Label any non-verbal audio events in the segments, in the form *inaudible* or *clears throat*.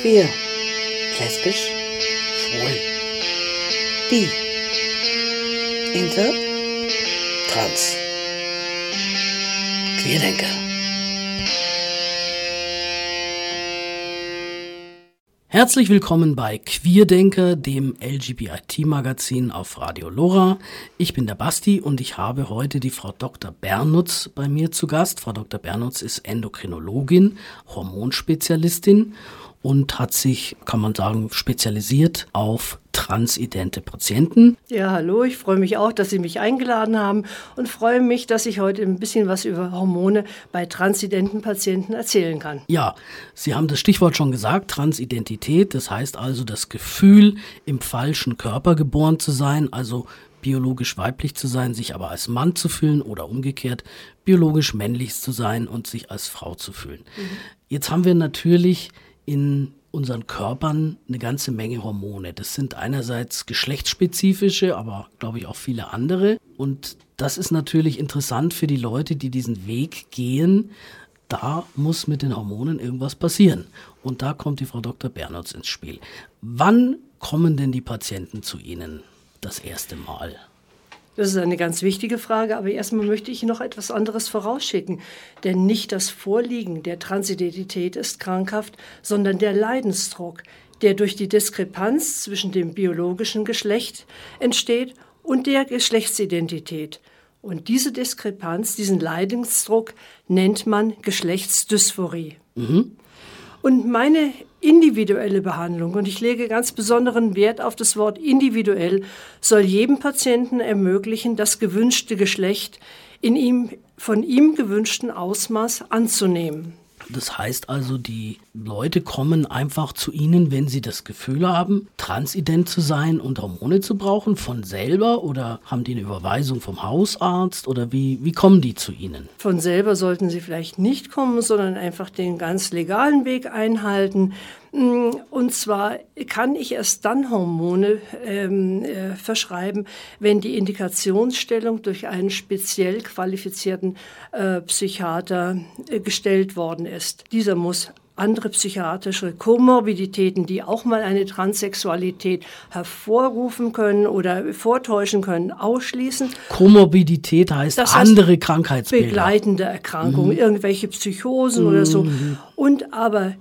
Queer. Lesbisch. Schwul. Bi. Inter. Trans. Querdenker. Herzlich willkommen bei Queerdenker, dem LGBT-Magazin auf Radio Lora. Ich bin der Basti und ich habe heute die Frau Dr. Bernutz bei mir zu Gast. Frau Dr. Bernutz ist Endokrinologin, Hormonspezialistin und hat sich, kann man sagen, spezialisiert auf transidente Patienten. Ja, hallo, ich freue mich auch, dass Sie mich eingeladen haben und freue mich, dass ich heute ein bisschen was über Hormone bei transidenten Patienten erzählen kann. Ja, Sie haben das Stichwort schon gesagt, Transidentität, das heißt also das Gefühl, im falschen Körper geboren zu sein, also biologisch weiblich zu sein, sich aber als Mann zu fühlen oder umgekehrt biologisch männlich zu sein und sich als Frau zu fühlen. Mhm. Jetzt haben wir natürlich in unseren Körpern eine ganze Menge Hormone. Das sind einerseits geschlechtsspezifische, aber glaube ich auch viele andere. Und das ist natürlich interessant für die Leute, die diesen Weg gehen. Da muss mit den Hormonen irgendwas passieren. Und da kommt die Frau Dr. Bernutz ins Spiel. Wann kommen denn die Patienten zu Ihnen das erste Mal? Das ist eine ganz wichtige Frage, aber erstmal möchte ich noch etwas anderes vorausschicken. Denn nicht das Vorliegen der Transidentität ist krankhaft, sondern der Leidensdruck, der durch die Diskrepanz zwischen dem biologischen Geschlecht entsteht und der Geschlechtsidentität. Und diese Diskrepanz, diesen Leidensdruck nennt man Geschlechtsdysphorie. Mhm. Und meine individuelle Behandlung, und ich lege ganz besonderen Wert auf das Wort individuell, soll jedem Patienten ermöglichen, das gewünschte Geschlecht in ihm von ihm gewünschten Ausmaß anzunehmen. Das heißt also, die Leute kommen einfach zu Ihnen, wenn sie das Gefühl haben, transident zu sein und Hormone zu brauchen, von selber oder haben die eine Überweisung vom Hausarzt oder wie, wie kommen die zu Ihnen? Von selber sollten sie vielleicht nicht kommen, sondern einfach den ganz legalen Weg einhalten. Mm, und zwar kann ich erst dann Hormone ähm, äh, verschreiben, wenn die Indikationsstellung durch einen speziell qualifizierten äh, Psychiater äh, gestellt worden ist. Dieser muss andere psychiatrische Komorbiditäten, die auch mal eine Transsexualität hervorrufen können oder vortäuschen können, ausschließen. Komorbidität heißt das andere heißt Krankheitsbilder. Begleitende Erkrankungen, mhm. irgendwelche Psychosen mhm. oder so. Mhm. Und aber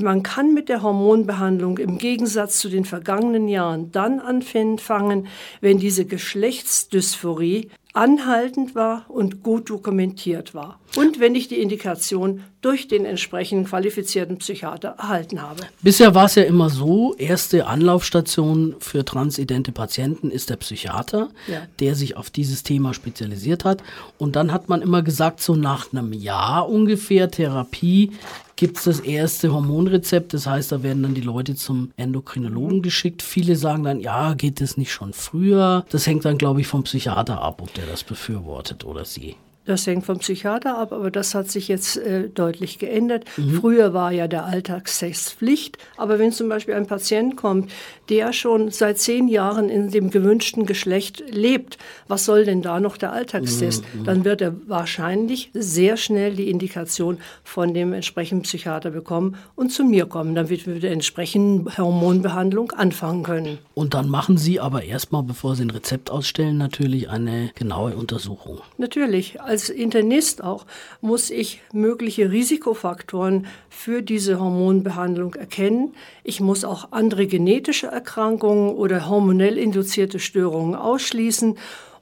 man kann mit der Hormonbehandlung im Gegensatz zu den vergangenen Jahren dann anfangen, wenn diese Geschlechtsdysphorie anhaltend war und gut dokumentiert war. Und wenn ich die Indikation durch den entsprechenden qualifizierten Psychiater erhalten habe. Bisher war es ja immer so, erste Anlaufstation für transidente Patienten ist der Psychiater, ja. der sich auf dieses Thema spezialisiert hat. Und dann hat man immer gesagt, so nach einem Jahr ungefähr Therapie gibt es das erste Hormonrezept. Das heißt, da werden dann die Leute zum Endokrinologen geschickt. Viele sagen dann, ja, geht das nicht schon früher? Das hängt dann, glaube ich, vom Psychiater ab, ob der das befürwortet oder sie. Das hängt vom Psychiater ab, aber das hat sich jetzt äh, deutlich geändert. Mhm. Früher war ja der Alltagssex Pflicht, aber wenn zum Beispiel ein Patient kommt, der schon seit zehn Jahren in dem gewünschten Geschlecht lebt, was soll denn da noch der Alltagstest? Mhm. Dann wird er wahrscheinlich sehr schnell die Indikation von dem entsprechenden Psychiater bekommen und zu mir kommen. Dann wird wir der entsprechenden Hormonbehandlung anfangen können. Und dann machen Sie aber erstmal, bevor Sie ein Rezept ausstellen, natürlich eine genaue Untersuchung. Natürlich. Also als Internist auch muss ich mögliche Risikofaktoren für diese Hormonbehandlung erkennen. Ich muss auch andere genetische Erkrankungen oder hormonell induzierte Störungen ausschließen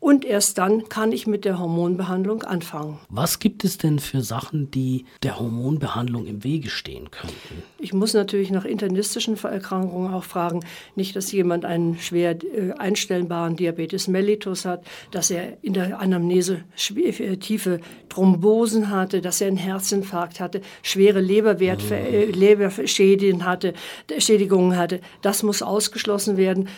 und erst dann kann ich mit der Hormonbehandlung anfangen. Was gibt es denn für Sachen, die der Hormonbehandlung im Wege stehen könnten? Ich muss natürlich nach internistischen Erkrankungen auch fragen. Nicht, dass jemand einen schwer äh, einstellbaren Diabetes mellitus hat, dass er in der Anamnese äh, tiefe Thrombosen hatte, dass er einen Herzinfarkt hatte, schwere Leberwert, mhm. äh, Leberschädigungen Schädigungen hatte. Das muss ausgeschlossen werden.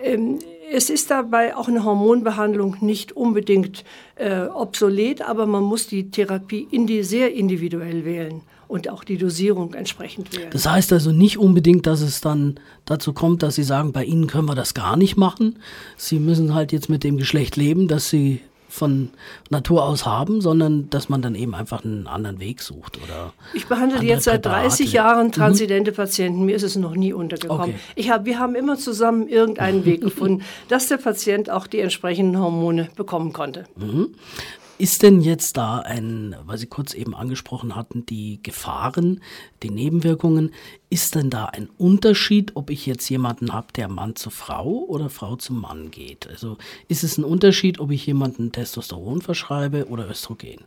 Ähm, es ist dabei auch eine Hormonbehandlung nicht unbedingt äh, obsolet, aber man muss die Therapie indi sehr individuell wählen und auch die Dosierung entsprechend wählen. Das heißt also nicht unbedingt, dass es dann dazu kommt, dass Sie sagen, bei Ihnen können wir das gar nicht machen. Sie müssen halt jetzt mit dem Geschlecht leben, das Sie von Natur aus haben, sondern dass man dann eben einfach einen anderen Weg sucht oder Ich behandle jetzt seit 30 Präparate. Jahren transidente Patienten. Mir ist es noch nie untergekommen. Okay. Ich hab, wir haben immer zusammen irgendeinen Weg *laughs* gefunden, dass der Patient auch die entsprechenden Hormone bekommen konnte. Ist denn jetzt da ein, weil Sie kurz eben angesprochen hatten, die Gefahren, die Nebenwirkungen, ist denn da ein Unterschied, ob ich jetzt jemanden habe, der Mann zu Frau oder Frau zu Mann geht? Also ist es ein Unterschied, ob ich jemanden Testosteron verschreibe oder Östrogen?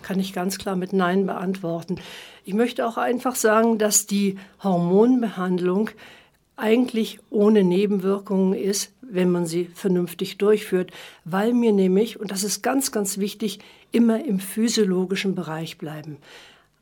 Kann ich ganz klar mit Nein beantworten. Ich möchte auch einfach sagen, dass die Hormonbehandlung eigentlich ohne Nebenwirkungen ist, wenn man sie vernünftig durchführt, weil mir nämlich, und das ist ganz, ganz wichtig, immer im physiologischen Bereich bleiben.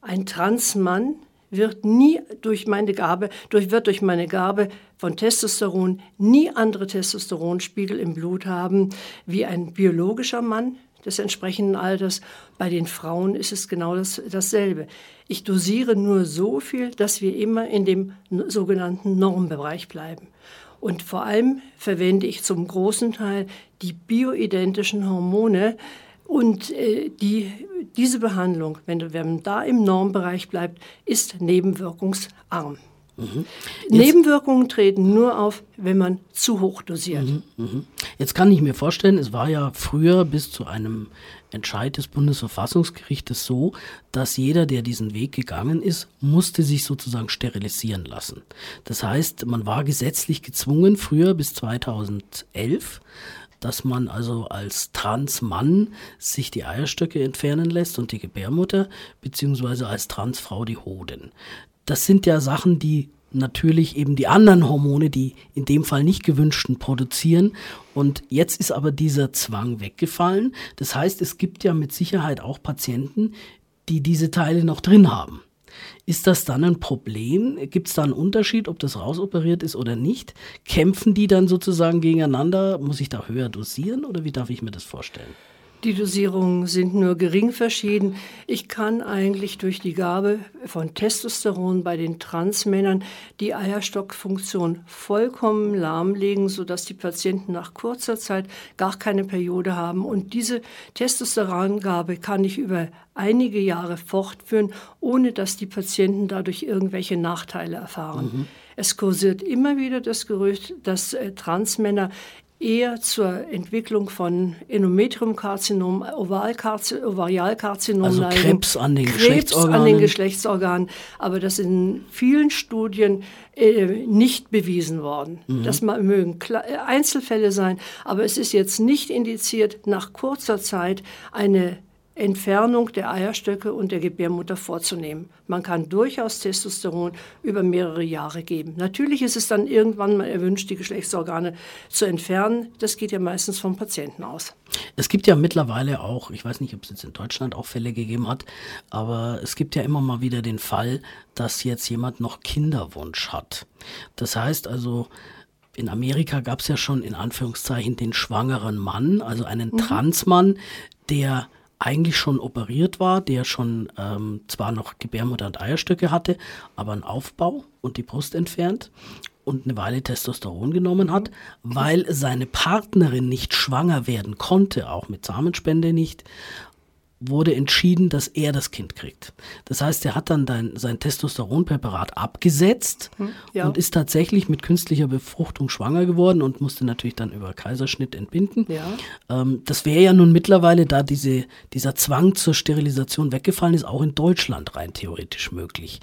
Ein Transmann wird nie durch meine Gabe, durch, wird durch meine Gabe von Testosteron nie andere Testosteronspiegel im Blut haben wie ein biologischer Mann des entsprechenden Alters. Bei den Frauen ist es genau das, dasselbe. Ich dosiere nur so viel, dass wir immer in dem sogenannten Normbereich bleiben. Und vor allem verwende ich zum großen Teil die bioidentischen Hormone, und äh, die, diese Behandlung, wenn, man da im Normbereich bleibt, ist nebenwirkungsarm. Nebenwirkungen treten nur auf, wenn man zu hoch dosiert. Mhm. Jetzt kann ich mir vorstellen, es war ja früher bis zu einem Entscheid des Bundesverfassungsgerichtes so, dass jeder, der diesen Weg gegangen ist, musste sich sozusagen sterilisieren lassen. Das heißt, man war gesetzlich gezwungen, früher bis 2011, dass man also als Transmann sich die Eierstöcke entfernen lässt und die Gebärmutter, beziehungsweise als Transfrau die Hoden. Das sind ja Sachen, die natürlich eben die anderen Hormone, die in dem Fall nicht gewünschten, produzieren. Und jetzt ist aber dieser Zwang weggefallen. Das heißt, es gibt ja mit Sicherheit auch Patienten, die diese Teile noch drin haben. Ist das dann ein Problem? Gibt es da einen Unterschied, ob das rausoperiert ist oder nicht? Kämpfen die dann sozusagen gegeneinander? Muss ich da höher dosieren oder wie darf ich mir das vorstellen? Die Dosierungen sind nur gering verschieden. Ich kann eigentlich durch die Gabe von Testosteron bei den Transmännern die Eierstockfunktion vollkommen lahmlegen, sodass die Patienten nach kurzer Zeit gar keine Periode haben. Und diese Testosterongabe kann ich über einige Jahre fortführen, ohne dass die Patienten dadurch irgendwelche Nachteile erfahren. Es kursiert immer wieder das Gerücht, dass äh, Transmänner eher zur Entwicklung von Endometriumkarzinom, Ovalkarzi- Ovarialkarzinom Also neigen. Krebs an den Krebs an Geschlechtsorganen. den Geschlechtsorganen, aber das ist in vielen Studien äh, nicht bewiesen worden. Mhm. Das mögen äh, Einzelfälle sein, aber es ist jetzt nicht indiziert, nach kurzer Zeit eine Entfernung der Eierstöcke und der Gebärmutter vorzunehmen. Man kann durchaus Testosteron über mehrere Jahre geben. Natürlich ist es dann irgendwann mal erwünscht, die Geschlechtsorgane zu entfernen. Das geht ja meistens vom Patienten aus. Es gibt ja mittlerweile auch, ich weiß nicht, ob es jetzt in Deutschland auch Fälle gegeben hat, aber es gibt ja immer mal wieder den Fall, dass jetzt jemand noch Kinderwunsch hat. Das heißt also, in Amerika gab es ja schon in Anführungszeichen den schwangeren Mann, also einen Transmann, der eigentlich schon operiert war, der schon ähm, zwar noch Gebärmutter und Eierstöcke hatte, aber einen Aufbau und die Brust entfernt und eine Weile Testosteron genommen hat, weil seine Partnerin nicht schwanger werden konnte, auch mit Samenspende nicht, wurde entschieden, dass er das Kind kriegt. Das heißt, er hat dann dein, sein Testosteronpräparat abgesetzt ja. und ist tatsächlich mit künstlicher Befruchtung schwanger geworden und musste natürlich dann über Kaiserschnitt entbinden. Ja. Ähm, das wäre ja nun mittlerweile, da diese, dieser Zwang zur Sterilisation weggefallen ist, auch in Deutschland rein theoretisch möglich.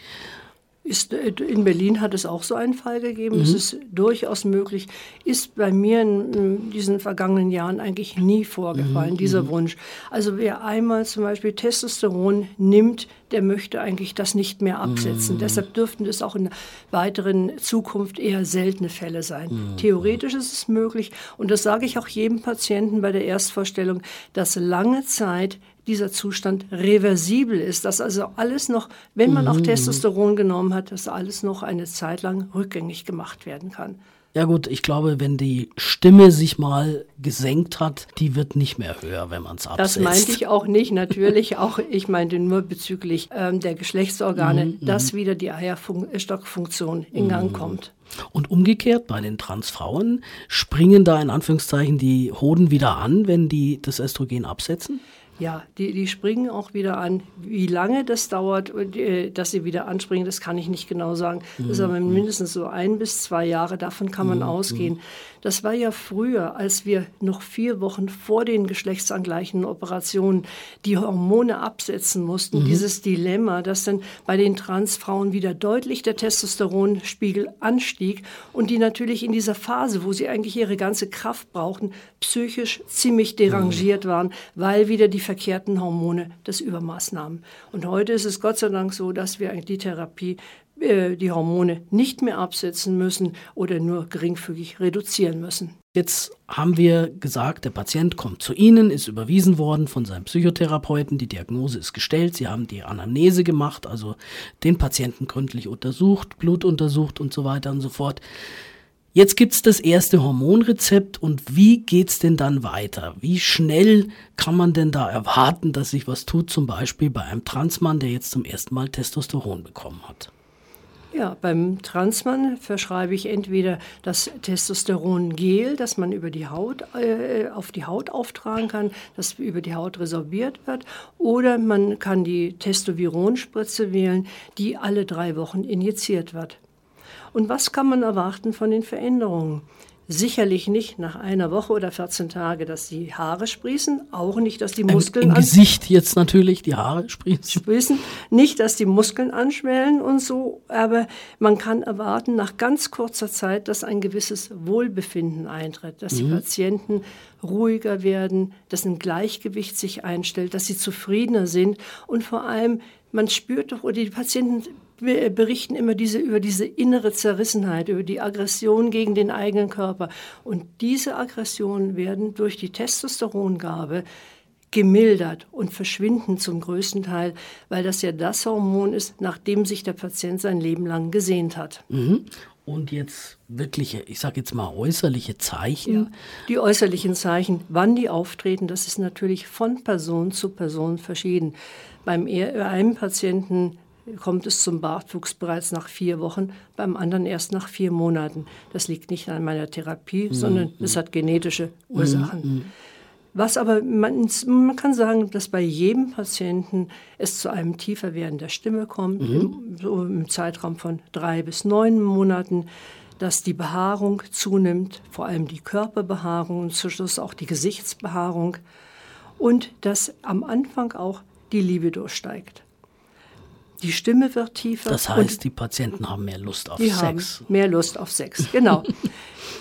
Ist, äh, in Berlin hat es auch so einen Fall gegeben. Es ist durchaus möglich. Ist bei mir in, in diesen vergangenen Jahren eigentlich nie vorgefallen, dieser Wunsch. Also wer einmal zum Beispiel Testosteron nimmt, der möchte eigentlich das nicht mehr absetzen. Deshalb dürften es auch in weiteren Zukunft eher seltene Fälle sein. Theoretisch ist es möglich, und das sage ich auch jedem Patienten bei der Erstvorstellung, dass lange Zeit dieser Zustand reversibel ist, dass also alles noch, wenn man auch Testosteron genommen hat, dass alles noch eine Zeit lang rückgängig gemacht werden kann. Ja gut, ich glaube, wenn die Stimme sich mal gesenkt hat, die wird nicht mehr höher, wenn man es absetzt. Das meinte ich auch nicht, *laughs* natürlich auch, ich meinte nur bezüglich ähm, der Geschlechtsorgane, mhm, dass mhm. wieder die Eierstockfunktion in Gang mhm. kommt. Und umgekehrt bei den Transfrauen springen da in Anführungszeichen die Hoden wieder an, wenn die das Östrogen absetzen? Ja, die, die springen auch wieder an. Wie lange das dauert, äh, dass sie wieder anspringen, das kann ich nicht genau sagen. Das ist aber mhm. mindestens so ein bis zwei Jahre, davon kann man mhm. ausgehen. Das war ja früher, als wir noch vier Wochen vor den geschlechtsangleichenden Operationen die Hormone absetzen mussten, mhm. dieses Dilemma, dass dann bei den Transfrauen wieder deutlich der Testosteronspiegel anstieg und die natürlich in dieser Phase, wo sie eigentlich ihre ganze Kraft brauchten, psychisch ziemlich derangiert mhm. waren, weil wieder die verkehrten Hormone das Übermaß nahmen. Und heute ist es Gott sei Dank so, dass wir die Therapie die Hormone nicht mehr absetzen müssen oder nur geringfügig reduzieren müssen. Jetzt haben wir gesagt, der Patient kommt zu Ihnen, ist überwiesen worden von seinem Psychotherapeuten, die Diagnose ist gestellt, Sie haben die Anamnese gemacht, also den Patienten gründlich untersucht, Blut untersucht und so weiter und so fort. Jetzt gibt's das erste Hormonrezept und wie geht's denn dann weiter? Wie schnell kann man denn da erwarten, dass sich was tut, zum Beispiel bei einem Transmann, der jetzt zum ersten Mal Testosteron bekommen hat? Ja, beim Transmann verschreibe ich entweder das Testosterongel, das man über die Haut, äh, auf die Haut auftragen kann, das über die Haut resorbiert wird, oder man kann die Testovironspritze wählen, die alle drei Wochen injiziert wird. Und was kann man erwarten von den Veränderungen? Sicherlich nicht nach einer Woche oder 14 Tage, dass die Haare sprießen, auch nicht, dass die Muskeln... Im, im Gesicht jetzt natürlich die Haare sprießen. sprießen. Nicht, dass die Muskeln anschwellen und so, aber man kann erwarten nach ganz kurzer Zeit, dass ein gewisses Wohlbefinden eintritt, dass mhm. die Patienten ruhiger werden, dass ein Gleichgewicht sich einstellt, dass sie zufriedener sind und vor allem man spürt doch, oder die Patienten berichten immer diese, über diese innere Zerrissenheit, über die Aggression gegen den eigenen Körper. Und diese Aggressionen werden durch die Testosterongabe gemildert und verschwinden zum größten Teil, weil das ja das Hormon ist, nach dem sich der Patient sein Leben lang gesehnt hat. Mhm. Und jetzt wirkliche, ich sage jetzt mal äußerliche Zeichen. Ja, die äußerlichen Zeichen, wann die auftreten, das ist natürlich von Person zu Person verschieden. Beim einem Patienten kommt es zum Bartwuchs bereits nach vier Wochen, beim anderen erst nach vier Monaten. Das liegt nicht an meiner Therapie, mhm. sondern es hat genetische Ursachen. Mhm. Was aber, man, man, kann sagen, dass bei jedem Patienten es zu einem tiefer werden der Stimme kommt, mhm. im, so im Zeitraum von drei bis neun Monaten, dass die Behaarung zunimmt, vor allem die Körperbehaarung und zum Schluss auch die Gesichtsbehaarung und dass am Anfang auch die Libido steigt. Die Stimme wird tiefer. Das heißt, die Patienten haben mehr Lust auf die Sex. Haben mehr Lust auf Sex, genau. *laughs*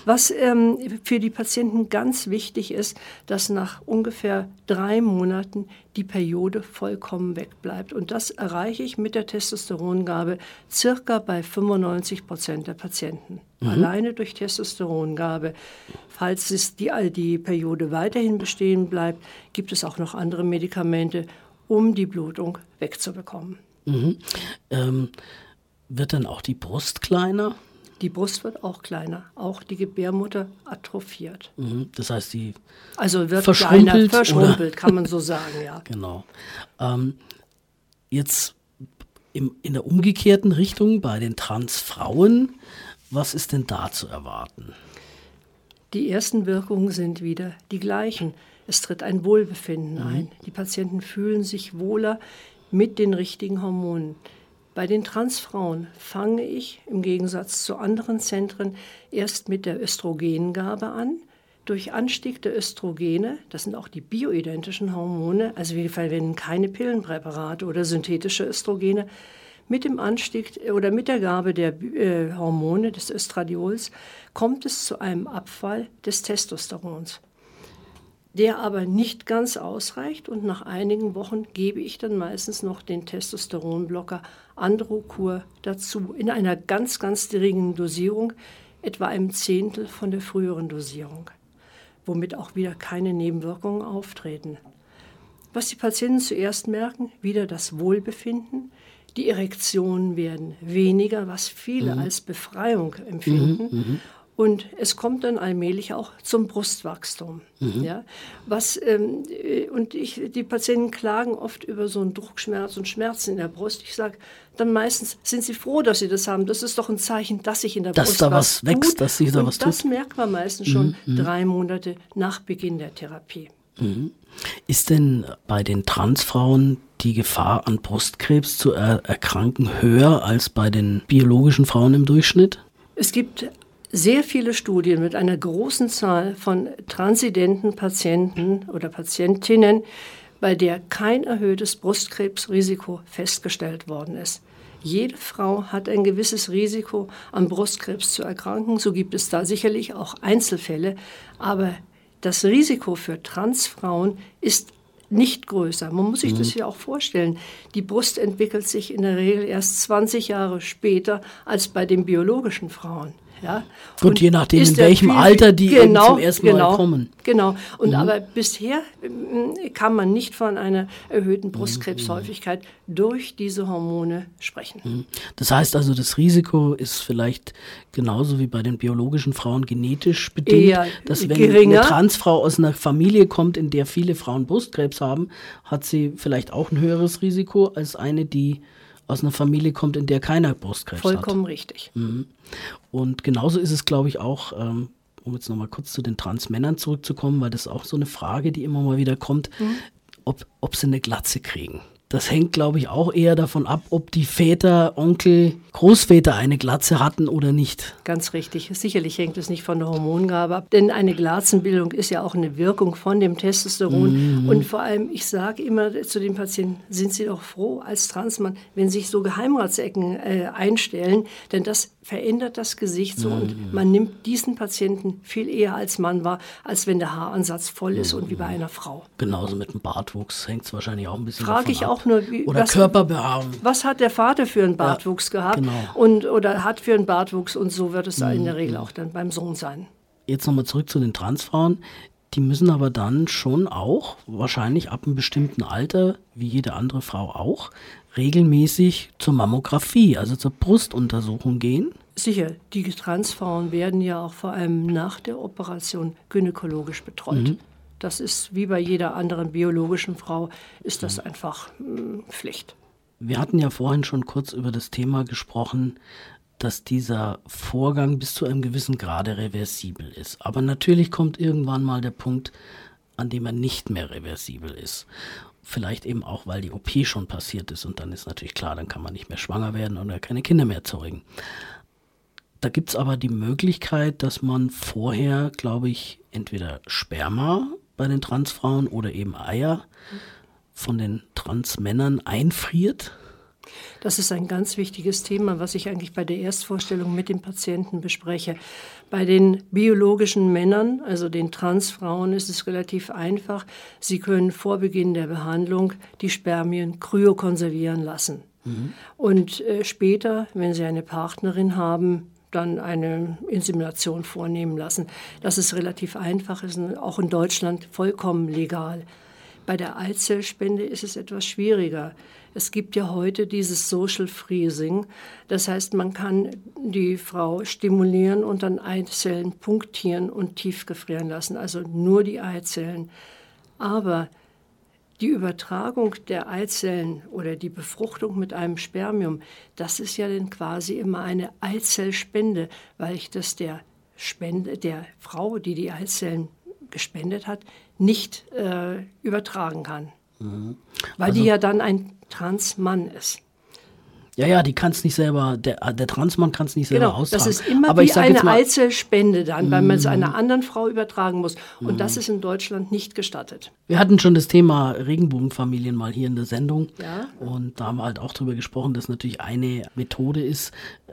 Was ähm, für die Patienten ganz wichtig ist, dass nach ungefähr drei Monaten die Periode vollkommen wegbleibt. Und das erreiche ich mit der Testosterongabe circa bei 95 Prozent der Patienten. Mhm. Alleine durch Testosterongabe. Falls die, die Periode weiterhin bestehen bleibt, gibt es auch noch andere Medikamente, um die Blutung wegzubekommen. Mhm. Ähm, wird dann auch die Brust kleiner? Die Brust wird auch kleiner, auch die Gebärmutter atrophiert. Mhm. Das heißt, die also wird verschrumpelt, kleiner, verschrumpelt, kann man so *laughs* sagen, ja. Genau. Ähm, jetzt im, in der umgekehrten Richtung bei den Transfrauen, was ist denn da zu erwarten? Die ersten Wirkungen sind wieder die gleichen. Es tritt ein Wohlbefinden mhm. ein. Die Patienten fühlen sich wohler, mit den richtigen Hormonen. Bei den Transfrauen fange ich im Gegensatz zu anderen Zentren erst mit der Östrogengabe an. Durch Anstieg der Östrogene, das sind auch die bioidentischen Hormone, also wir verwenden keine Pillenpräparate oder synthetische Östrogene, mit dem Anstieg oder mit der Gabe der äh, Hormone des Östradiols kommt es zu einem Abfall des Testosterons der aber nicht ganz ausreicht und nach einigen Wochen gebe ich dann meistens noch den Testosteronblocker Androcur dazu in einer ganz, ganz geringen Dosierung, etwa einem Zehntel von der früheren Dosierung, womit auch wieder keine Nebenwirkungen auftreten. Was die Patienten zuerst merken, wieder das Wohlbefinden, die Erektionen werden weniger, was viele mhm. als Befreiung empfinden. Mhm, mhm. Und es kommt dann allmählich auch zum Brustwachstum. Mhm. Ja, was, ähm, äh, und ich, die Patienten klagen oft über so einen Druckschmerz und Schmerzen in der Brust. Ich sage dann meistens, sind sie froh, dass sie das haben. Das ist doch ein Zeichen, dass sich in der dass Brust da was, was wächst, dass sich da und was das tut. merkt man meistens schon mhm. drei Monate nach Beginn der Therapie. Mhm. Ist denn bei den Transfrauen die Gefahr an Brustkrebs zu er erkranken höher als bei den biologischen Frauen im Durchschnitt? Es gibt sehr viele Studien mit einer großen Zahl von transidenten Patienten oder Patientinnen, bei der kein erhöhtes Brustkrebsrisiko festgestellt worden ist. Jede Frau hat ein gewisses Risiko, an Brustkrebs zu erkranken. So gibt es da sicherlich auch Einzelfälle. Aber das Risiko für Transfrauen ist nicht größer. Man muss sich mhm. das ja auch vorstellen. Die Brust entwickelt sich in der Regel erst 20 Jahre später als bei den biologischen Frauen. Ja? Gut, und je nachdem, in welchem viel, Alter die genau, zum ersten genau, Mal kommen. Genau. Und mhm. aber bisher mm, kann man nicht von einer erhöhten Brustkrebshäufigkeit mhm. durch diese Hormone sprechen. Mhm. Das heißt also, das Risiko ist vielleicht genauso wie bei den biologischen Frauen genetisch bedingt, Eher dass wenn geringer. eine Transfrau aus einer Familie kommt, in der viele Frauen Brustkrebs haben, hat sie vielleicht auch ein höheres Risiko als eine, die aus einer Familie kommt, in der keiner Brustkrebs Vollkommen hat. Vollkommen richtig. Mhm. Und genauso ist es, glaube ich, auch, ähm, um jetzt nochmal kurz zu den Transmännern zurückzukommen, weil das ist auch so eine Frage, die immer mal wieder kommt, mhm. ob, ob sie eine Glatze kriegen. Das hängt, glaube ich, auch eher davon ab, ob die Väter, Onkel, Großväter eine Glatze hatten oder nicht. Ganz richtig. Sicherlich hängt es nicht von der Hormongabe ab, denn eine Glatzenbildung ist ja auch eine Wirkung von dem Testosteron. Mhm. Und vor allem, ich sage immer zu den Patienten, sind Sie doch froh als Transmann, wenn sich so Geheimratsecken äh, einstellen, denn das verändert das Gesicht so mhm. und man nimmt diesen Patienten viel eher als Mann wahr, als wenn der Haaransatz voll ist mhm. und wie bei einer Frau. Genauso mit dem Bartwuchs hängt es wahrscheinlich auch ein bisschen Frage ich ab. auch nur, wie, oder was, Körperbehaarung. Was hat der Vater für einen Bartwuchs ja, gehabt genau. und oder hat für einen Bartwuchs und so wird es mhm. in der Regel auch dann beim Sohn sein. Jetzt nochmal zurück zu den Transfrauen. Die müssen aber dann schon auch, wahrscheinlich ab einem bestimmten Alter, wie jede andere Frau auch, regelmäßig zur Mammographie, also zur Brustuntersuchung gehen? Sicher, die Transfrauen werden ja auch vor allem nach der Operation gynäkologisch betreut. Mhm. Das ist wie bei jeder anderen biologischen Frau, ist das mhm. einfach mh, hm, Pflicht. Wir hatten ja vorhin schon kurz über das Thema gesprochen, dass dieser Vorgang bis zu einem gewissen Grade reversibel ist. Aber natürlich kommt irgendwann mal der Punkt, an dem er nicht mehr reversibel ist. Vielleicht eben auch, weil die OP schon passiert ist und dann ist natürlich klar, dann kann man nicht mehr schwanger werden oder keine Kinder mehr zeugen. Da gibt es aber die Möglichkeit, dass man vorher, glaube ich, entweder Sperma bei den Transfrauen oder eben Eier von den Transmännern einfriert. Das ist ein ganz wichtiges Thema, was ich eigentlich bei der Erstvorstellung mit den Patienten bespreche. Bei den biologischen Männern, also den Transfrauen, ist es relativ einfach. Sie können vor Beginn der Behandlung die Spermien kryokonservieren lassen. Mhm. Und äh, später, wenn sie eine Partnerin haben, dann eine Insemination vornehmen lassen. Das ist relativ einfach, ist auch in Deutschland vollkommen legal. Bei der Eizellspende ist es etwas schwieriger. Es gibt ja heute dieses Social Freezing. Das heißt, man kann die Frau stimulieren und dann Eizellen punktieren und tiefgefrieren lassen, also nur die Eizellen. Aber die Übertragung der Eizellen oder die Befruchtung mit einem Spermium, das ist ja dann quasi immer eine Eizellspende, weil ich das der Spende der Frau, die die Eizellen gespendet hat, nicht äh, übertragen kann. Mhm. Weil also, die ja dann ein Transmann ist. Ja, ja, die kann es nicht selber, der, der Transmann kann es nicht selber genau, austragen. Das ist immer Aber wie eine mal, Eizellspende dann, weil man es einer mhm. anderen Frau übertragen muss. Und mm. das ist in Deutschland nicht gestattet. Wir hatten schon das Thema Regenbogenfamilien mal hier in der Sendung. Ja. Und da haben wir halt auch darüber gesprochen, dass natürlich eine Methode ist,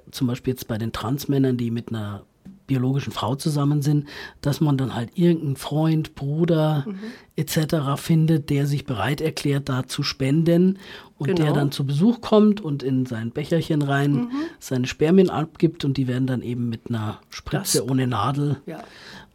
zum Beispiel jetzt bei den Transmännern, die mit einer biologischen Frau zusammen sind, dass man dann halt irgendeinen Freund, Bruder mhm. etc. findet, der sich bereit erklärt, da zu spenden und Genau. der dann zu Besuch kommt und in sein Becherchen rein Mhm. seine Spermien abgibt und die werden dann eben mit einer Spritze Das- ohne Nadel Ja.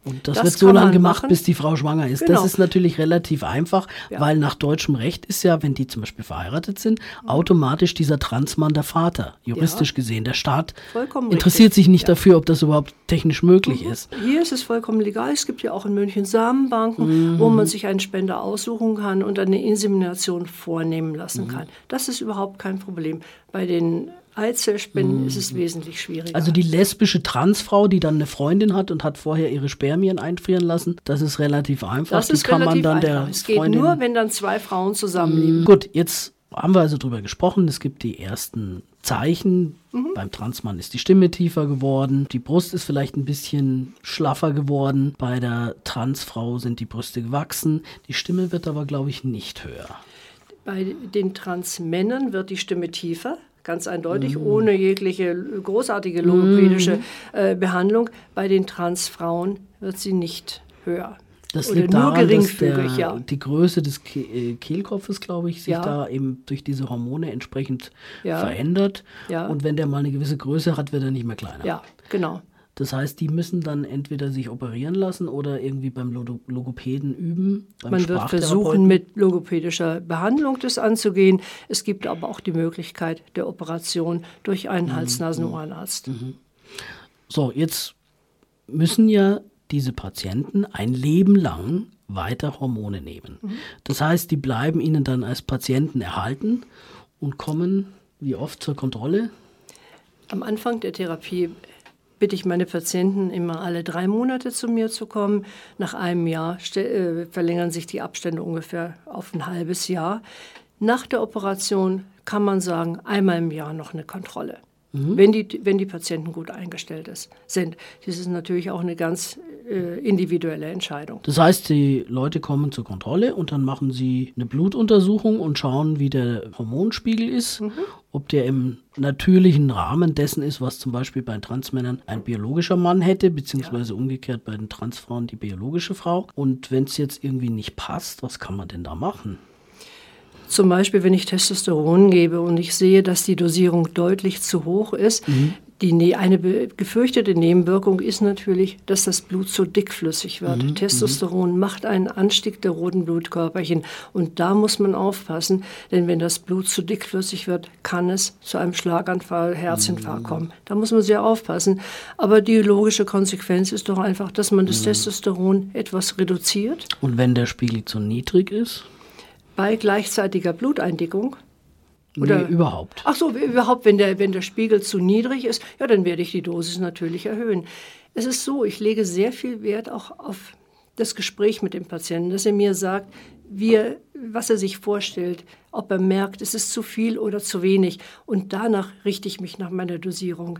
Und das, Das wird so lange gemacht, machen. bis die Frau schwanger ist. Genau. Das ist natürlich relativ einfach, Ja. weil nach deutschem Recht ist ja, wenn die zum Beispiel verheiratet sind, Mhm. automatisch dieser Transmann der Vater, juristisch gesehen. Der Staat Vollkommen interessiert richtig. sich nicht Ja. Mhm. dafür, ob das überhaupt technisch möglich ist. Hier ist es vollkommen legal. Es gibt ja auch in München Samenbanken, wo man sich einen Spender aussuchen kann und eine Insemination vornehmen lassen kann. Das ist überhaupt kein Problem. Bei den Eizellspenden ist es wesentlich schwieriger. Also die lesbische Transfrau, die dann eine Freundin hat und hat vorher ihre Spermien einfrieren lassen, das ist relativ einfach. das die ist kann man relativ dann einfach. der es geht Freundin nur, wenn dann zwei Frauen zusammenleben. Gut, jetzt haben wir also drüber gesprochen. Es gibt die ersten Zeichen. Mhm. Beim Transmann ist die Stimme tiefer geworden. Die Brust ist vielleicht ein bisschen schlaffer geworden. Bei der Transfrau sind die Brüste gewachsen. Die Stimme wird aber, glaube ich, nicht höher. Bei den Transmännern wird die Stimme tiefer, ganz eindeutig, ohne jegliche großartige logopädische äh, Behandlung. Bei den Transfrauen wird sie nicht höher. Das Oder liegt nur daran, dass geringfügig, der, ja. die Größe des äh, Kehlkopfes, glaube ich, sich Ja. da eben durch diese Hormone entsprechend Ja. verändert. Und wenn der mal eine gewisse Größe hat, wird er nicht mehr kleiner. Ja, genau. Das heißt, die müssen dann entweder sich operieren lassen oder irgendwie beim Logo- Logopäden üben. Beim Man wird versuchen, mit logopädischer Behandlung das anzugehen. Es gibt aber auch die Möglichkeit der Operation durch Mhm. einen Hals-Nasen-Ohrenarzt. So, jetzt müssen ja diese Patienten ein Leben lang weiter Hormone nehmen. Mhm. Das heißt, die bleiben ihnen dann als Patienten erhalten und kommen wie oft zur Kontrolle. Am Anfang der Therapie bitte ich meine Patienten immer alle drei Monate zu mir zu kommen. Nach einem Jahr äh, verlängern sich die Abstände ungefähr auf ein halbes Jahr. Nach der Operation kann man sagen, einmal im Jahr noch eine Kontrolle. Wenn, die, wenn die Patienten gut eingestellt ist, sind. Das ist natürlich auch eine ganz äh, individuelle Entscheidung. Das heißt, die Leute kommen zur Kontrolle und dann machen sie eine Blutuntersuchung und schauen, wie der Hormonspiegel ist, Mhm. ob der im natürlichen Rahmen dessen ist, was zum Beispiel bei Transmännern ein biologischer Mann hätte, beziehungsweise umgekehrt bei den Transfrauen die biologische Frau. Und wenn es jetzt irgendwie nicht passt, was kann man denn da machen? Zum Beispiel, wenn ich Testosteron gebe und ich sehe, dass die Dosierung deutlich zu hoch ist. Die, ne- eine gefürchtete Nebenwirkung ist natürlich, dass das Blut zu dickflüssig wird. Testosteron macht einen Anstieg der roten Blutkörperchen und da muss man aufpassen, denn wenn das Blut zu dickflüssig wird, kann es zu einem Schlaganfall, Herzinfarkt kommen. Da muss man sehr aufpassen. Aber die logische Konsequenz ist doch einfach, dass man das Testosteron etwas reduziert Und wenn der Spiegel zu niedrig ist? Bei gleichzeitiger Bluteindickung. Oder nee, überhaupt. Ach so, überhaupt, wenn der, wenn der Spiegel zu niedrig ist, ja, dann werde ich die Dosis natürlich erhöhen. Es ist so, ich lege sehr viel Wert auch auf das Gespräch mit dem Patienten, dass er mir sagt, wie er, was er sich vorstellt, ob er merkt, es ist zu viel oder zu wenig. Und danach richte ich mich nach meiner Dosierung.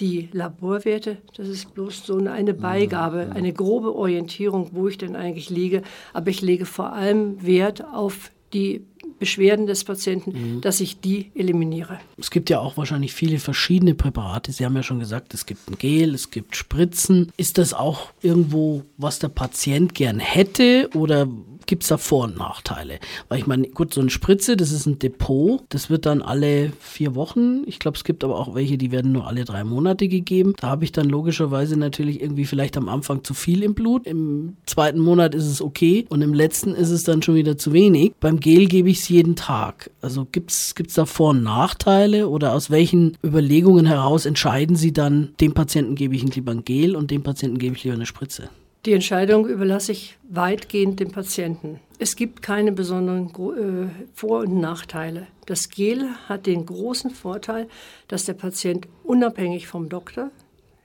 Die Laborwerte, das ist bloß so eine Beigabe, eine grobe Orientierung, wo ich denn eigentlich liege. Aber ich lege vor allem Wert auf die Beschwerden des Patienten, dass ich die eliminiere. Es gibt ja auch wahrscheinlich viele verschiedene Präparate. Sie haben ja schon gesagt, es gibt ein Gel, es gibt Spritzen. Ist das auch irgendwo, was der Patient gern hätte oder gibt es da Vor- und Nachteile? Weil ich meine, gut, so eine Spritze, das ist ein Depot, das wird dann alle vier Wochen. Ich glaube, es gibt aber auch welche, die werden nur alle drei Monate gegeben. Da habe ich dann logischerweise natürlich irgendwie vielleicht am Anfang zu viel im Blut. Im zweiten Monat ist es okay und im letzten ist es dann schon wieder zu wenig. Beim Gel gebe ich es jeden Tag. Also gibt es da Vor- und Nachteile oder aus welchen Überlegungen heraus entscheiden Sie dann, dem Patienten gebe ich lieber ein Gel und dem Patienten gebe ich lieber eine Spritze? Die Entscheidung überlasse ich weitgehend dem Patienten. Es gibt keine besonderen äh, Vor- und Nachteile. Das Gel hat den großen Vorteil, dass der Patient unabhängig vom Doktor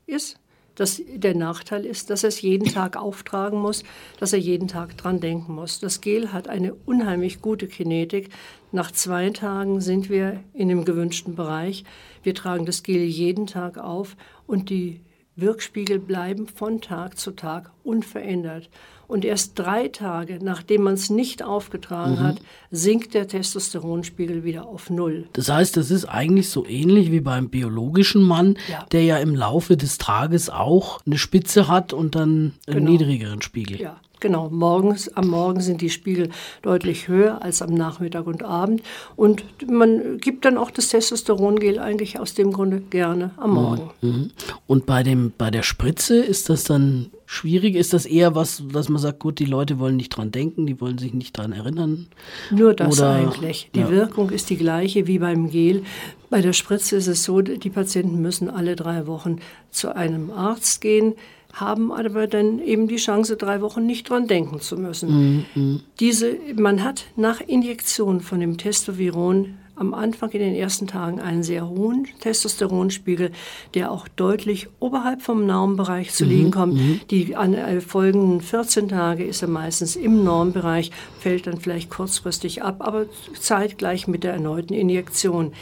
ist. Das, der Nachteil ist, dass er es jeden Tag auftragen muss, dass er jeden Tag dran denken muss. Das Gel hat eine unheimlich gute Kinetik. Nach zwei Tagen sind wir in dem gewünschten Bereich. Wir tragen das Gel jeden Tag auf und die Wirkspiegel bleiben von Tag zu Tag unverändert. Und erst drei Tage, nachdem man es nicht aufgetragen mhm. hat, sinkt der Testosteronspiegel wieder auf Null. Das heißt, das ist eigentlich so ähnlich wie beim biologischen Mann, Ja. der ja im Laufe des Tages auch eine Spitze hat und dann einen Genau. niedrigeren Spiegel. Ja, Genau, morgens, am Morgen sind die Spiegel deutlich höher als am Nachmittag und Abend. Und man gibt dann auch das Testosterongel eigentlich aus dem Grunde gerne am Morgen. Mhm. Und bei, dem, bei der Spritze ist das dann schwierig? Ist das eher was, dass man sagt, gut, die Leute wollen nicht dran denken, die wollen sich nicht dran erinnern? Nur das Oder, eigentlich. Die ja. Wirkung ist die gleiche wie beim Gel. Bei der Spritze ist es so, die Patienten müssen alle drei Wochen zu einem Arzt gehen haben aber dann eben die Chance, drei Wochen nicht dran denken zu müssen. Mhm. Diese, man hat nach Injektion von dem Testoviron am Anfang in den ersten Tagen einen sehr hohen Testosteronspiegel, der auch deutlich oberhalb vom Normbereich zu liegen mhm, kommt. Mhm. Die an, äh, folgenden 14 Tage ist er meistens im Normbereich, fällt dann vielleicht kurzfristig ab, aber zeitgleich mit der erneuten Injektion.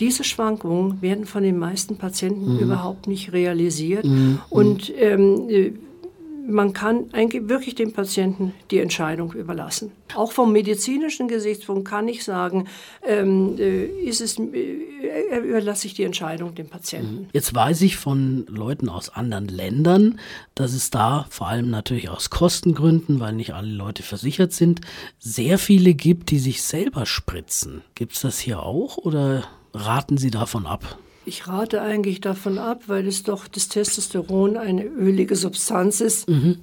Diese Schwankungen werden von den meisten Patienten mhm. überhaupt nicht realisiert. Mhm. Und ähm, äh, man kann eigentlich wirklich dem Patienten die Entscheidung überlassen. Auch vom medizinischen Gesichtspunkt kann ich sagen, ähm, äh, ist es, äh, überlasse ich die Entscheidung dem Patienten. Mhm. Jetzt weiß ich von Leuten aus anderen Ländern, dass es da vor allem natürlich aus Kostengründen, weil nicht alle Leute versichert sind, sehr viele gibt, die sich selber spritzen. Gibt es das hier auch oder? Raten Sie davon ab? Ich rate eigentlich davon ab, weil es doch das Testosteron eine ölige Substanz ist, mhm.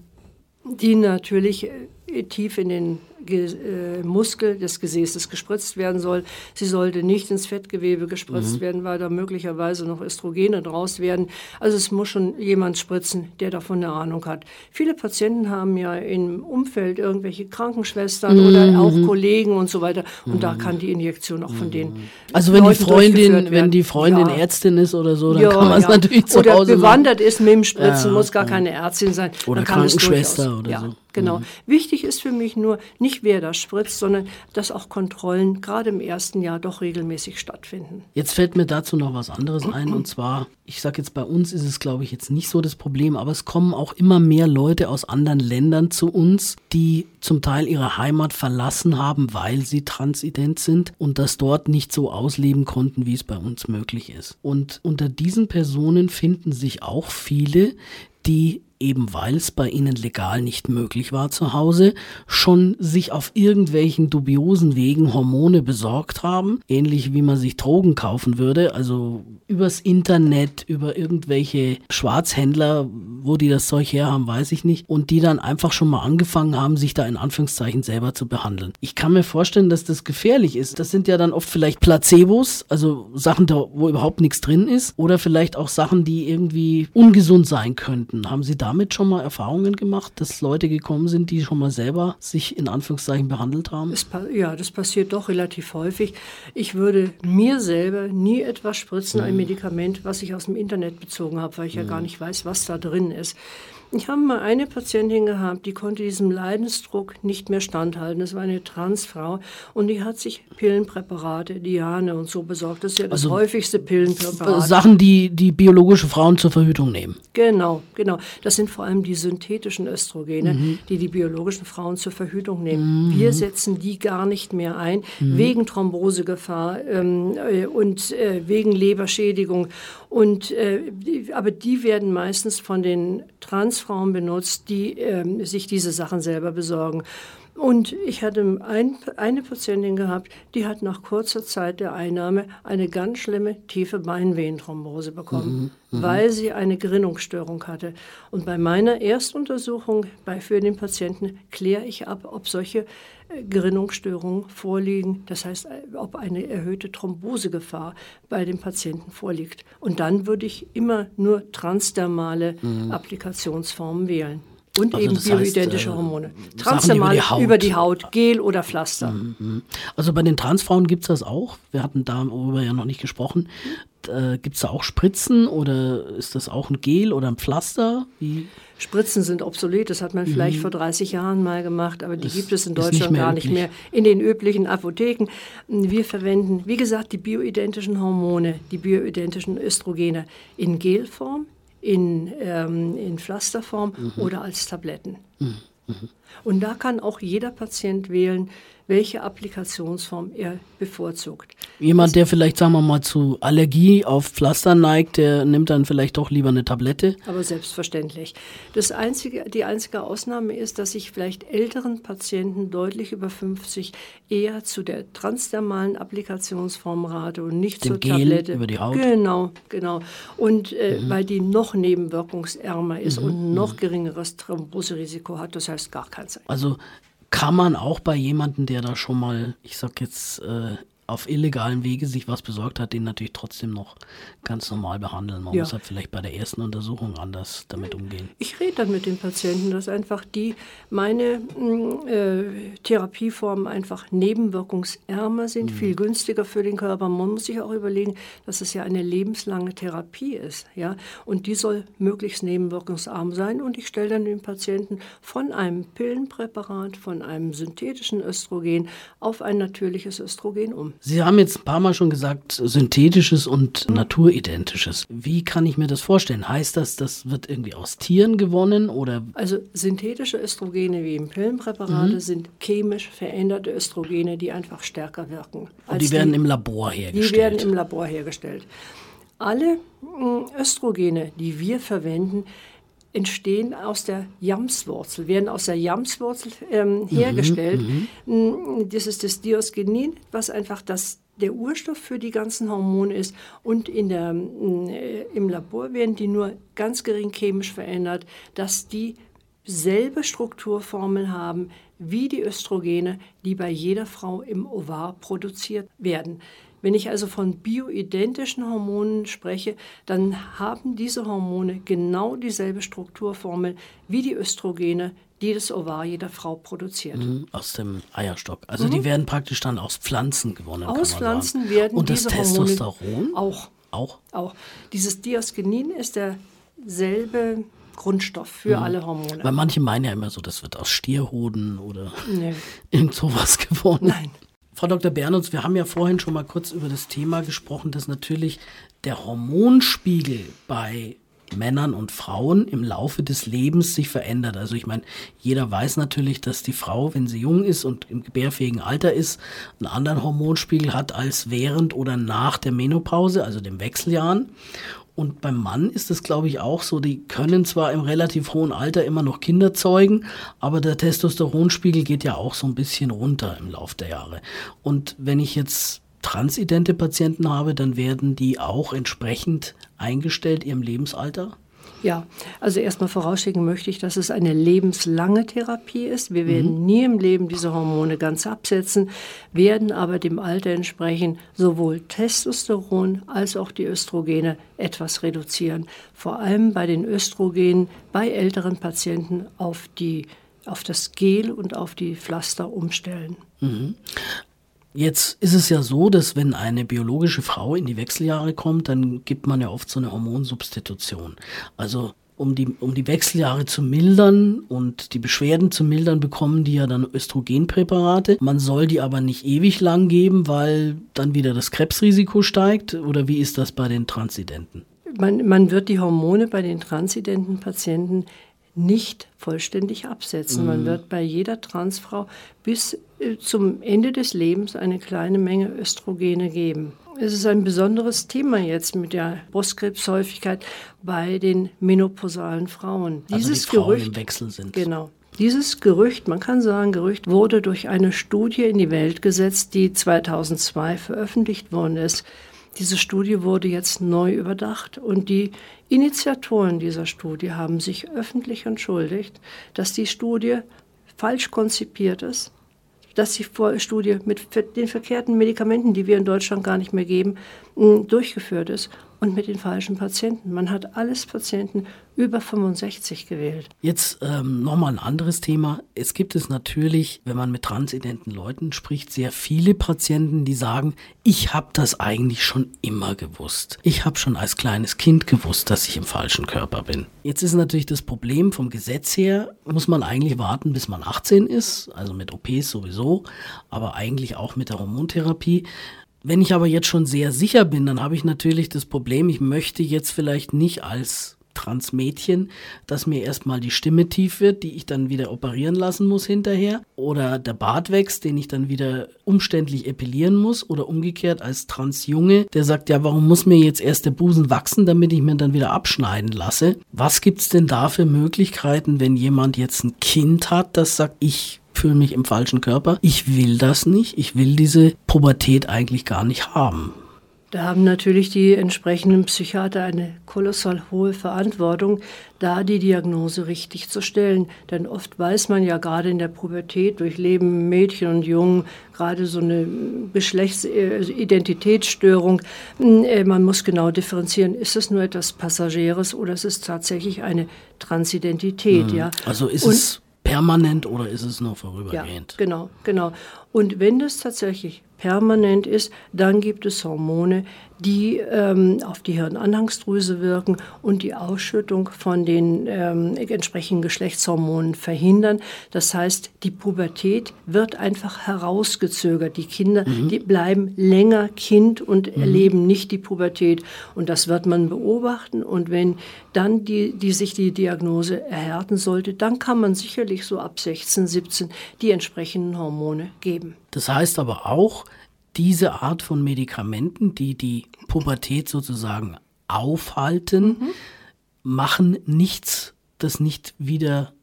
die natürlich äh, tief in den äh, Muskel des Gesäßes gespritzt werden soll. Sie sollte nicht ins Fettgewebe gespritzt mhm. werden, weil da möglicherweise noch Östrogene draus werden. Also es muss schon jemand spritzen, der davon eine Ahnung hat. Viele Patienten haben ja im Umfeld irgendwelche Krankenschwestern mhm. oder auch Kollegen und so weiter. Und mhm. da kann die Injektion auch von denen. Also wenn Leuten die Freundin, wenn die Freundin ja. Ärztin ist oder so, dann ja, kann man es ja. natürlich zu oder Hause bewandert machen. ist mit dem Spritzen, muss gar keine Ärztin sein. Oder Krankenschwester oder so. Genau. Mhm. Wichtig ist für mich nur nicht, wer da spritzt, sondern dass auch Kontrollen gerade im ersten Jahr doch regelmäßig stattfinden. Jetzt fällt mir dazu noch was anderes *clears throat* ein und zwar, ich sage jetzt bei uns ist es glaube ich jetzt nicht so das Problem, aber es kommen auch immer mehr Leute aus anderen Ländern zu uns, die zum Teil ihre Heimat verlassen haben, weil sie transident sind und das dort nicht so ausleben konnten, wie es bei uns möglich ist. Und unter diesen Personen finden sich auch viele, die eben weil es bei ihnen legal nicht möglich war zu Hause, schon sich auf irgendwelchen dubiosen Wegen Hormone besorgt haben, ähnlich wie man sich Drogen kaufen würde, also übers Internet, über irgendwelche Schwarzhändler, wo die das Zeug her haben, weiß ich nicht, und die dann einfach schon mal angefangen haben, sich da in Anführungszeichen selber zu behandeln. Ich kann mir vorstellen, dass das gefährlich ist. Das sind ja dann oft vielleicht Placebos, also Sachen, da, wo überhaupt nichts drin ist, oder vielleicht auch Sachen, die irgendwie ungesund sein könnten. Haben Sie damit schon mal Erfahrungen gemacht, dass Leute gekommen sind, die schon mal selber sich in Anführungszeichen behandelt haben? ja, das passiert doch relativ häufig. Ich würde mir selber nie etwas spritzen, mhm Medikament, was ich aus dem Internet bezogen habe, weil ich ja gar nicht weiß, was da drin ist. Ich habe mal eine Patientin gehabt, die konnte diesem Leidensdruck nicht mehr standhalten. Das war eine Transfrau und die hat sich Pillenpräparate, Diane und so besorgt. Das ist ja das also häufigste Pillenpräparat. Sachen, die die biologische Frauen zur Verhütung nehmen. Genau, genau. Das sind vor allem die synthetischen Östrogene, mhm. die die biologischen Frauen zur Verhütung nehmen. Mhm. Wir setzen die gar nicht mehr ein, mhm. wegen Thrombosegefahr ähm, äh, und äh, wegen Leberschädigung. Und, äh, aber die werden meistens von den Transfrauen benutzt, die äh, sich diese Sachen selber besorgen. Und ich hatte ein, eine Patientin gehabt, die hat nach kurzer Zeit der Einnahme eine ganz schlimme tiefe Beinvenenthrombose bekommen, mhm, mhm. weil sie eine Gerinnungsstörung hatte. Und bei meiner Erstuntersuchung bei, für den Patienten kläre ich ab, ob solche äh, Gerinnungsstörungen vorliegen, das heißt, äh, ob eine erhöhte Thrombosegefahr bei dem Patienten vorliegt. Und dann würde ich immer nur transdermale mhm. Applikationsformen wählen. Und also eben bioidentische heißt, äh, Hormone. Transdermal über die, über die, Haut, Gel oder Pflaster. Mhm, mhm. Also bei den Transfrauen gibt es das auch. Wir hatten darüber ja noch nicht gesprochen. Äh, gibt es da auch Spritzen oder ist das auch ein Gel oder ein Pflaster? Wie? Spritzen sind obsolet, das hat man vielleicht mhm. vor 30 Jahren mal gemacht, aber die das gibt es in Deutschland nicht gar nicht mehr in den üblichen Apotheken. Wir verwenden, wie gesagt, die bioidentischen Hormone, die bioidentischen Östrogene in Gelform, in, ähm, in Pflasterform mhm. oder als Tabletten. Mhm. mhm. Und da kann auch jeder Patient wählen, welche Applikationsform er bevorzugt. Jemand, der vielleicht, sagen wir mal, zu Allergie auf Pflaster neigt, der nimmt dann vielleicht doch lieber eine Tablette. Aber selbstverständlich. Das einzige, die einzige Ausnahme ist, dass sich vielleicht älteren Patienten deutlich über 50 eher zu der transdermalen Applikationsform rate und nicht Dem zur Gel Tablette. über die Haut. Genau, genau. Und äh, Mhm. weil die noch nebenwirkungsärmer ist und noch geringeres Thromboserisiko hat, das heißt gar keins. Also kann man auch bei jemandem, der da schon mal, ich sag jetzt, äh, auf illegalen Wege sich was besorgt hat, den natürlich trotzdem noch ganz normal behandeln. Man Ja. muss halt vielleicht bei der ersten Untersuchung anders damit umgehen. Ich rede dann mit den Patienten, dass einfach die meine mh, äh, Therapieformen einfach nebenwirkungsärmer sind, viel günstiger für den Körper. Man muss sich auch überlegen, dass es ja eine lebenslange Therapie ist, ja, und die soll möglichst nebenwirkungsarm sein. Und ich stelle dann den Patienten von einem Pillenpräparat, von einem synthetischen Östrogen auf ein natürliches Östrogen um. Sie haben jetzt ein paar Mal schon gesagt, synthetisches und naturidentisches. Wie kann ich mir das vorstellen? Heißt das, das wird irgendwie aus Tieren gewonnen oder Also synthetische Östrogene wie im Pillenpräparate sind chemisch veränderte Östrogene, die einfach stärker wirken. und die werden im Labor hergestellt? Die werden im Labor hergestellt. Alle mh, Östrogene, die wir verwenden, entstehen aus der Jamswurzel, werden aus der Jamswurzel ähm, hergestellt. Mm, Das ist das Diosgenin, was einfach das der Urstoff für die ganzen Hormone ist. Und in der, mm, äh, im Labor werden die nur ganz gering chemisch verändert, dass die selbe Strukturformel haben wie die Östrogene, die bei jeder Frau im Ovar produziert werden. Wenn ich also von bioidentischen Hormonen spreche, dann haben diese Hormone genau dieselbe Strukturformel wie die Östrogene, die das Ovar jeder Frau produziert. Mhm, aus dem Eierstock? Also die werden praktisch dann aus Pflanzen gewonnen. Mhm. Aus Pflanzen sagen. werden Und das diese Hormone Testosteron auch auch? Auch dieses Diosgenin ist derselbe Grundstoff für alle Hormone. Weil manche meinen ja immer so, das wird aus Stierhoden oder Nee. *laughs* irgend sowas *laughs* gewonnen. Nein. Frau Dr. Bernutz, wir haben ja vorhin schon mal kurz über das Thema gesprochen, dass natürlich der Hormonspiegel bei Männern und Frauen im Laufe des Lebens sich verändert. Also ich meine, jeder weiß natürlich, dass die Frau, wenn sie jung ist und im gebärfähigen Alter ist, einen anderen Hormonspiegel hat als während oder nach der Menopause, also den Wechseljahren. Und beim Mann ist es, glaube ich, auch so, die können zwar im relativ hohen Alter immer noch Kinder zeugen, aber der Testosteronspiegel geht ja auch so ein bisschen runter im Laufe der Jahre. Und wenn ich jetzt transidente Patienten habe, dann werden die auch entsprechend eingestellt ihrem Lebensalter? Ja, also erstmal vorausschicken möchte ich, dass es eine lebenslange Therapie ist. Wir werden nie im Leben diese Hormone ganz absetzen, werden aber dem Alter entsprechend sowohl Testosteron als auch die Östrogene etwas reduzieren. Vor allem bei den Östrogenen bei älteren Patienten auf, die, auf das Gel und auf die Pflaster umstellen. Jetzt ist es ja so, dass wenn eine biologische Frau in die Wechseljahre kommt, dann gibt man ja oft so eine Hormonsubstitution. Also um die, um die Wechseljahre zu mildern und die Beschwerden zu mildern, bekommen die ja dann Östrogenpräparate. Man soll die aber nicht ewig lang geben, weil dann wieder das Krebsrisiko steigt. Oder wie ist das bei den Transidenten? Man, man wird die Hormone bei den transidenten Patienten nicht vollständig absetzen. Man wird bei jeder Transfrau bis äh, zum Ende des Lebens eine kleine Menge Östrogene geben. Es ist ein besonderes Thema jetzt mit der Brustkrebshäufigkeit bei den menopausalen Frauen. Also Dieses die Frauen Gerücht, im Wechsel sind. Genau. Dieses Gerücht, man kann sagen, Gerücht wurde durch eine Studie in die Welt gesetzt, die 2002 veröffentlicht worden ist. Diese Studie wurde jetzt neu überdacht und die Initiatoren dieser Studie haben sich öffentlich entschuldigt, dass die Studie falsch konzipiert ist, dass die Studie mit den verkehrten Medikamenten, die wir in Deutschland gar nicht mehr geben, durchgeführt ist und mit den falschen Patienten. Man hat alles Patienten über 65 gewählt. Jetzt ähm, nochmal ein anderes Thema. Es gibt es natürlich, wenn man mit transidenten Leuten spricht, sehr viele Patienten, die sagen, ich habe das eigentlich schon immer gewusst. Ich habe schon als kleines Kind gewusst, dass ich im falschen Körper bin. Jetzt ist natürlich das Problem vom Gesetz her, muss man eigentlich warten, bis man 18 ist, also mit OPs sowieso, aber eigentlich auch mit der Hormontherapie. Wenn ich aber jetzt schon sehr sicher bin, dann habe ich natürlich das Problem, ich möchte jetzt vielleicht nicht als Transmädchen, dass mir erstmal die Stimme tief wird, die ich dann wieder operieren lassen muss hinterher. Oder der Bart wächst, den ich dann wieder umständlich epilieren muss. Oder umgekehrt als Transjunge, der sagt, ja, warum muss mir jetzt erst der Busen wachsen, damit ich mir dann wieder abschneiden lasse? Was gibt's denn da für Möglichkeiten, wenn jemand jetzt ein Kind hat, das sagt, ich fühle mich im falschen Körper. Ich will das nicht. Ich will diese Pubertät eigentlich gar nicht haben. Da haben natürlich die entsprechenden Psychiater eine kolossal hohe Verantwortung, da die Diagnose richtig zu stellen. Denn oft weiß man ja gerade in der Pubertät durch Leben Mädchen und Jungen gerade so eine Geschlechtsidentitätsstörung. Äh, man muss genau differenzieren, ist es nur etwas Passagieres oder ist es tatsächlich eine Transidentität? Mhm. Ja? Also ist und es permanent oder ist es nur vorübergehend? Ja, genau, genau. Und wenn das tatsächlich permanent ist, dann gibt es Hormone, die ähm, auf die Hirnanhangsdrüse wirken und die Ausschüttung von den ähm, entsprechenden Geschlechtshormonen verhindern. Das heißt, die Pubertät wird einfach herausgezögert. Die Kinder, mhm. die bleiben länger Kind und mhm. erleben nicht die Pubertät. Und das wird man beobachten. Und wenn dann die, die sich die Diagnose erhärten sollte, dann kann man sicherlich so ab 16, 17 die entsprechenden Hormone geben. Das heißt aber auch, diese Art von Medikamenten, die die Pubertät sozusagen aufhalten, mhm. machen nichts, das nicht wieder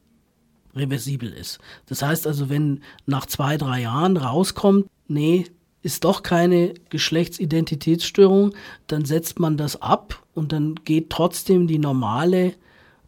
reversibel ist. Das heißt also, wenn nach zwei, drei Jahren rauskommt, nee, ist doch keine Geschlechtsidentitätsstörung, dann setzt man das ab und dann geht trotzdem die normale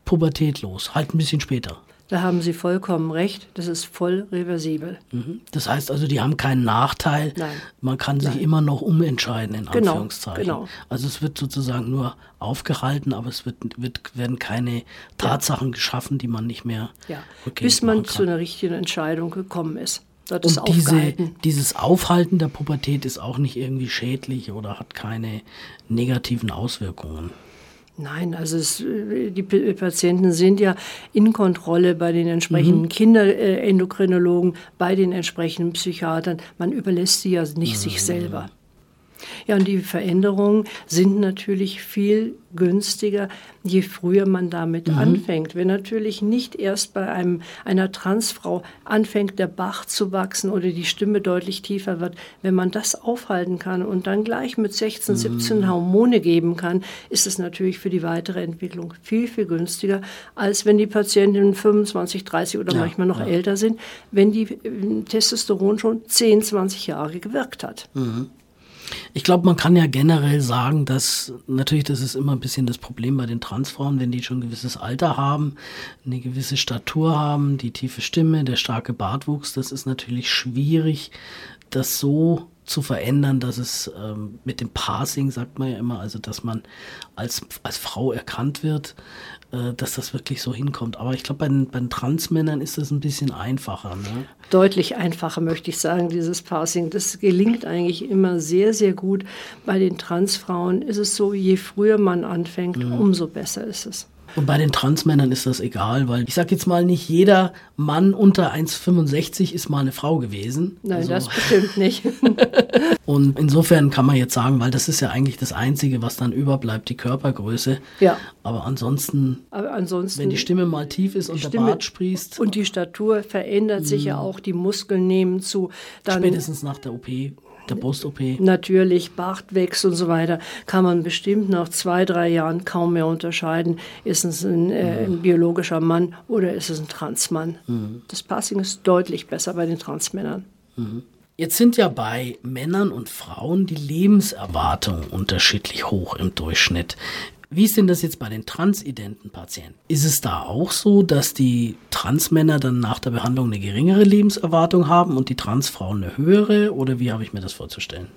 Pubertät los, halt ein bisschen später. Da haben Sie vollkommen recht. Das ist voll reversibel. Mhm. Das heißt also, die haben keinen Nachteil. Nein. Man kann sich Nein. immer noch umentscheiden, in genau. Anführungszeichen. Genau. Also es wird sozusagen nur aufgehalten, aber es wird, wird werden keine Tatsachen ja. geschaffen, die man nicht mehr. Ja. Bis man zu einer richtigen Entscheidung gekommen ist. Und diese, dieses Aufhalten der Pubertät ist auch nicht irgendwie schädlich oder hat keine negativen Auswirkungen. Nein, also es, die Patienten sind ja in Kontrolle bei den entsprechenden mhm. Kinderendokrinologen, bei den entsprechenden Psychiatern. Man überlässt sie ja nicht mhm. sich selber. Ja, und die Veränderungen sind natürlich viel günstiger, je früher man damit mhm. anfängt. Wenn natürlich nicht erst bei einem, einer Transfrau anfängt, der Bach zu wachsen oder die Stimme deutlich tiefer wird, wenn man das aufhalten kann und dann gleich mit 16, mhm. 17 Hormone geben kann, ist es natürlich für die weitere Entwicklung viel, viel günstiger, als wenn die Patientinnen 25, 30 oder ja, manchmal noch ja. älter sind, wenn die äh, Testosteron schon 10, 20 Jahre gewirkt hat. Mhm. Ich glaube, man kann ja generell sagen, dass natürlich, das ist immer ein bisschen das Problem bei den Transfrauen, wenn die schon ein gewisses Alter haben, eine gewisse Statur haben, die tiefe Stimme, der starke Bartwuchs, das ist natürlich schwierig, das so zu verändern, dass es ähm, mit dem Passing, sagt man ja immer, also dass man als, als Frau erkannt wird, äh, dass das wirklich so hinkommt. Aber ich glaube, bei, den, bei den Transmännern ist das ein bisschen einfacher. Ne? Deutlich einfacher, möchte ich sagen, dieses Passing. Das gelingt eigentlich immer sehr, sehr gut. Bei den Transfrauen ist es so, je früher man anfängt, mhm. umso besser ist es. Und bei den Transmännern ist das egal, weil ich sag jetzt mal, nicht jeder Mann unter 1,65 ist mal eine Frau gewesen. Nein, also. das bestimmt nicht. *laughs* und insofern kann man jetzt sagen, weil das ist ja eigentlich das Einzige, was dann überbleibt, die Körpergröße. Ja. Aber ansonsten, Aber ansonsten wenn die Stimme mal tief ist und Stimme, der Bart sprießt. Und die Statur verändert sich ja mhm. auch, die Muskeln nehmen zu. Dann Spätestens nach der OP der Brust-OP? Natürlich, Bartwächs und so weiter kann man bestimmt nach zwei, drei Jahren kaum mehr unterscheiden. Ist es ein, äh, ein biologischer Mann oder ist es ein Transmann? Mhm. Das Passing ist deutlich besser bei den Transmännern. Mhm. Jetzt sind ja bei Männern und Frauen die Lebenserwartung unterschiedlich hoch im Durchschnitt. Wie ist denn das jetzt bei den transidenten Patienten? Ist es da auch so, dass die Transmänner dann nach der Behandlung eine geringere Lebenserwartung haben und die Transfrauen eine höhere? Oder wie habe ich mir das vorzustellen?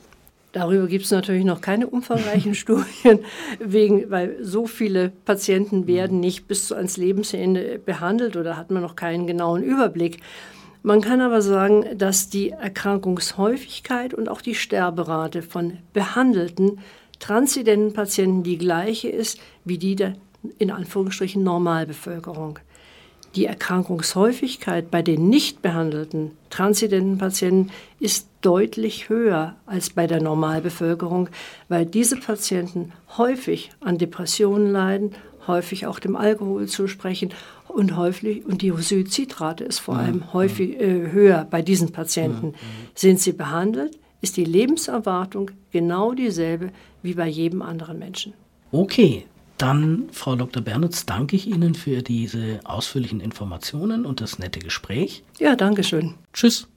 Darüber gibt es natürlich noch keine umfangreichen *laughs* Studien, wegen, weil so viele Patienten werden nicht bis ans Lebensende behandelt oder hat man noch keinen genauen Überblick. Man kann aber sagen, dass die Erkrankungshäufigkeit und auch die Sterberate von behandelten transidenten Patienten die gleiche ist wie die der in Anführungsstrichen Normalbevölkerung. Die Erkrankungshäufigkeit bei den nicht behandelten transidenten Patienten ist deutlich höher als bei der Normalbevölkerung, weil diese Patienten häufig an Depressionen leiden, häufig auch dem Alkohol zusprechen und häufig, und die Suizidrate ist vor allem häufig äh, höher bei diesen Patienten. Sind sie behandelt, ist die Lebenserwartung genau dieselbe wie bei jedem anderen Menschen. Okay, dann, Frau Dr. Bernitz, danke ich Ihnen für diese ausführlichen Informationen und das nette Gespräch. Ja, danke schön. Tschüss.